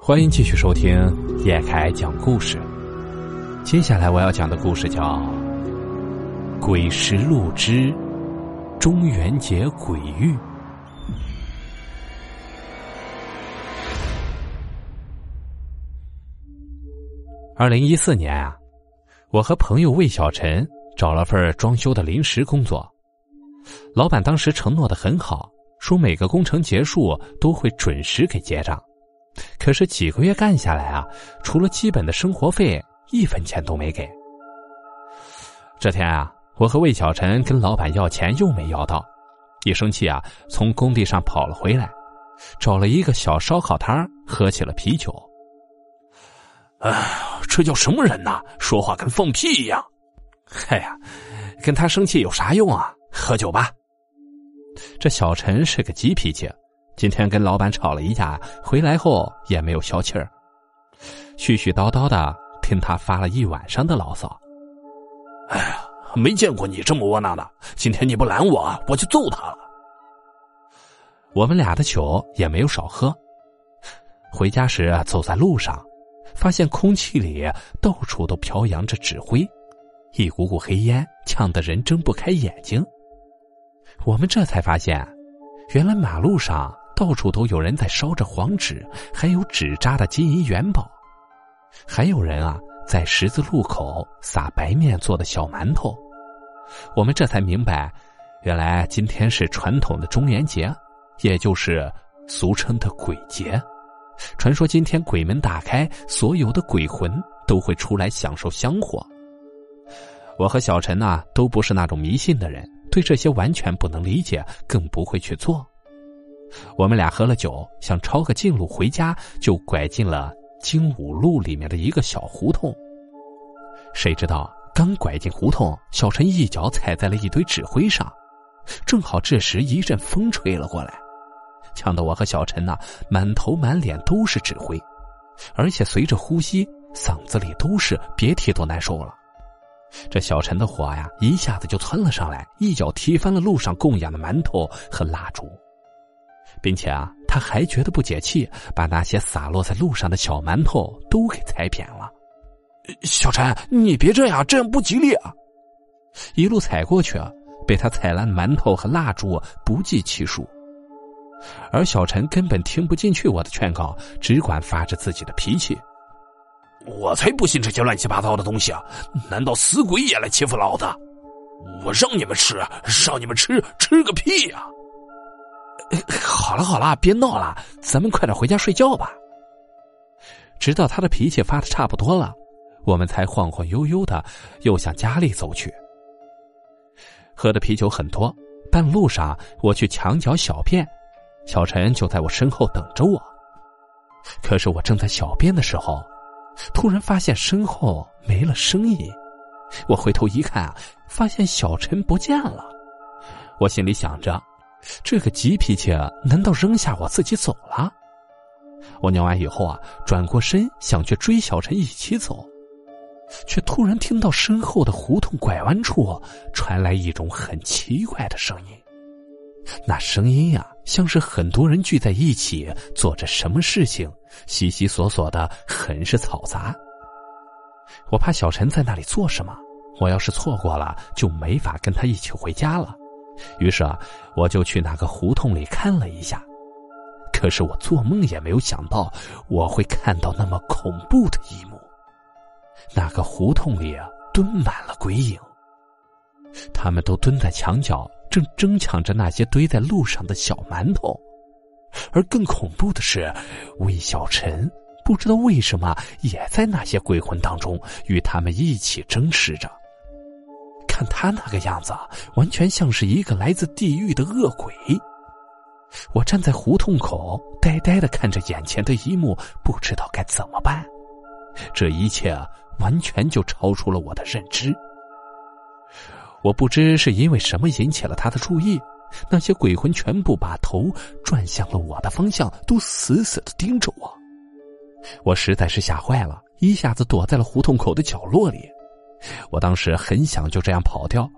欢迎继续收听叶凯讲故事。接下来我要讲的故事叫《鬼石路之中元节鬼域》。二零一四年啊，我和朋友魏小晨找了份装修的临时工作，老板当时承诺的很好，说每个工程结束都会准时给结账。可是几个月干下来啊，除了基本的生活费，一分钱都没给。这天啊，我和魏小晨跟老板要钱又没要到，一生气啊，从工地上跑了回来，找了一个小烧烤摊喝起了啤酒。哎，这叫什么人呐？说话跟放屁一样！哎呀，跟他生气有啥用啊？喝酒吧。这小陈是个急脾气。今天跟老板吵了一架，回来后也没有消气儿，絮絮叨叨的听他发了一晚上的牢骚。哎呀，没见过你这么窝囊的！今天你不拦我，我就揍他了。我们俩的酒也没有少喝。回家时走在路上，发现空气里到处都飘扬着纸灰，一股股黑烟呛得人睁不开眼睛。我们这才发现，原来马路上。到处都有人在烧着黄纸，还有纸扎的金银元宝，还有人啊在十字路口撒白面做的小馒头。我们这才明白，原来今天是传统的中元节，也就是俗称的鬼节。传说今天鬼门打开，所有的鬼魂都会出来享受香火。我和小陈呢都不是那种迷信的人，对这些完全不能理解，更不会去做。我们俩喝了酒，想抄个近路回家，就拐进了精武路里面的一个小胡同。谁知道刚拐进胡同，小陈一脚踩在了一堆纸灰上，正好这时一阵风吹了过来，呛得我和小陈呐满头满脸都是纸灰，而且随着呼吸，嗓子里都是，别提多难受了。这小陈的火呀，一下子就窜了上来，一脚踢翻了路上供养的馒头和蜡烛。并且啊，他还觉得不解气，把那些洒落在路上的小馒头都给踩扁了。小陈，你别这样，这样不吉利啊！一路踩过去，被他踩烂馒头和蜡烛不计其数。而小陈根本听不进去我的劝告，只管发着自己的脾气。我才不信这些乱七八糟的东西啊！难道死鬼也来欺负老子？我让你们吃，让你们吃，吃个屁呀！好了好了，别闹了，咱们快点回家睡觉吧。直到他的脾气发的差不多了，我们才晃晃悠悠的又向家里走去。喝的啤酒很多，半路上我去墙角小便，小陈就在我身后等着我。可是我正在小便的时候，突然发现身后没了声音。我回头一看，发现小陈不见了。我心里想着。这个急脾气，难道扔下我自己走了？我尿完以后啊，转过身想去追小陈一起走，却突然听到身后的胡同拐弯处传来一种很奇怪的声音。那声音呀，像是很多人聚在一起做着什么事情，悉悉索索的，很是嘈杂。我怕小陈在那里做什么，我要是错过了，就没法跟他一起回家了。于是啊，我就去那个胡同里看了一下，可是我做梦也没有想到我会看到那么恐怖的一幕。那个胡同里啊，蹲满了鬼影，他们都蹲在墙角，正争抢着那些堆在路上的小馒头。而更恐怖的是，魏小晨不知道为什么也在那些鬼魂当中，与他们一起争食着。看他那个样子，完全像是一个来自地狱的恶鬼。我站在胡同口，呆呆的看着眼前的一幕，不知道该怎么办。这一切完全就超出了我的认知。我不知是因为什么引起了他的注意，那些鬼魂全部把头转向了我的方向，都死死的盯着我。我实在是吓坏了，一下子躲在了胡同口的角落里。我当时很想就这样跑掉，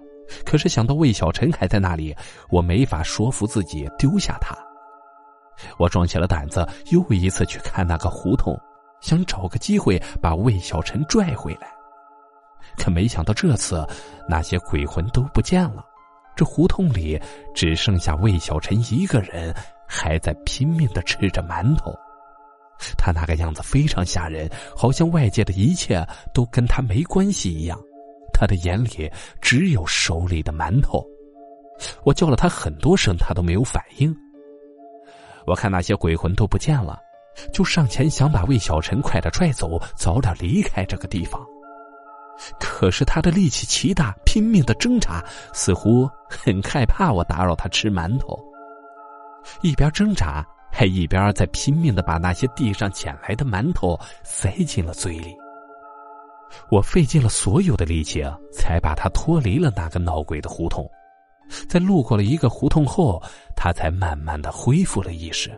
可是想到魏小晨还在那里，我没法说服自己丢下他。我壮起了胆子，又一次去看那个胡同，想找个机会把魏小晨拽回来。可没想到这次，那些鬼魂都不见了，这胡同里只剩下魏小晨一个人，还在拼命的吃着馒头。他那个样子非常吓人，好像外界的一切都跟他没关系一样。他的眼里只有手里的馒头。我叫了他很多声，他都没有反应。我看那些鬼魂都不见了，就上前想把魏小晨快点拽走，早点离开这个地方。可是他的力气奇大，拼命的挣扎，似乎很害怕我打扰他吃馒头。一边挣扎，还一边在拼命的把那些地上捡来的馒头塞进了嘴里。我费尽了所有的力气啊，才把他脱离了那个闹鬼的胡同。在路过了一个胡同后，他才慢慢的恢复了意识。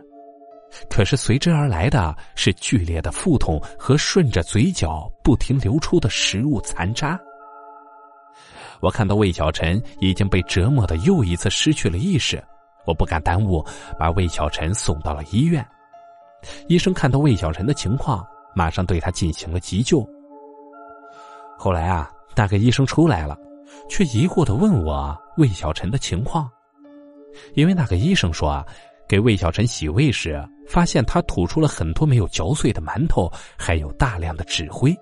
可是随之而来的是剧烈的腹痛和顺着嘴角不停流出的食物残渣。我看到魏小晨已经被折磨的又一次失去了意识，我不敢耽误，把魏小晨送到了医院。医生看到魏小晨的情况，马上对他进行了急救。后来啊，那个医生出来了，却疑惑的问我魏小晨的情况，因为那个医生说啊。给魏小晨洗胃时，发现他吐出了很多没有嚼碎的馒头，还有大量的纸灰，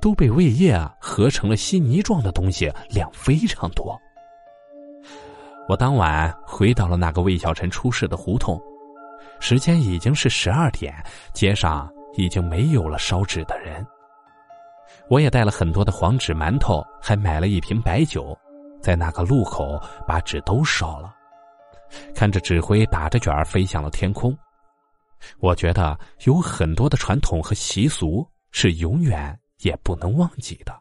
都被胃液啊合成了稀泥状的东西，量非常多。我当晚回到了那个魏小晨出事的胡同，时间已经是十二点，街上已经没有了烧纸的人。我也带了很多的黄纸馒头，还买了一瓶白酒，在那个路口把纸都烧了。看着纸灰打着卷儿飞向了天空，我觉得有很多的传统和习俗是永远也不能忘记的。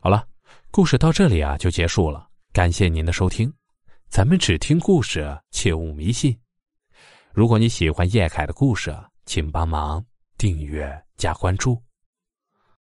好了，故事到这里啊就结束了，感谢您的收听。咱们只听故事，切勿迷信。如果你喜欢叶凯的故事，请帮忙订阅加关注。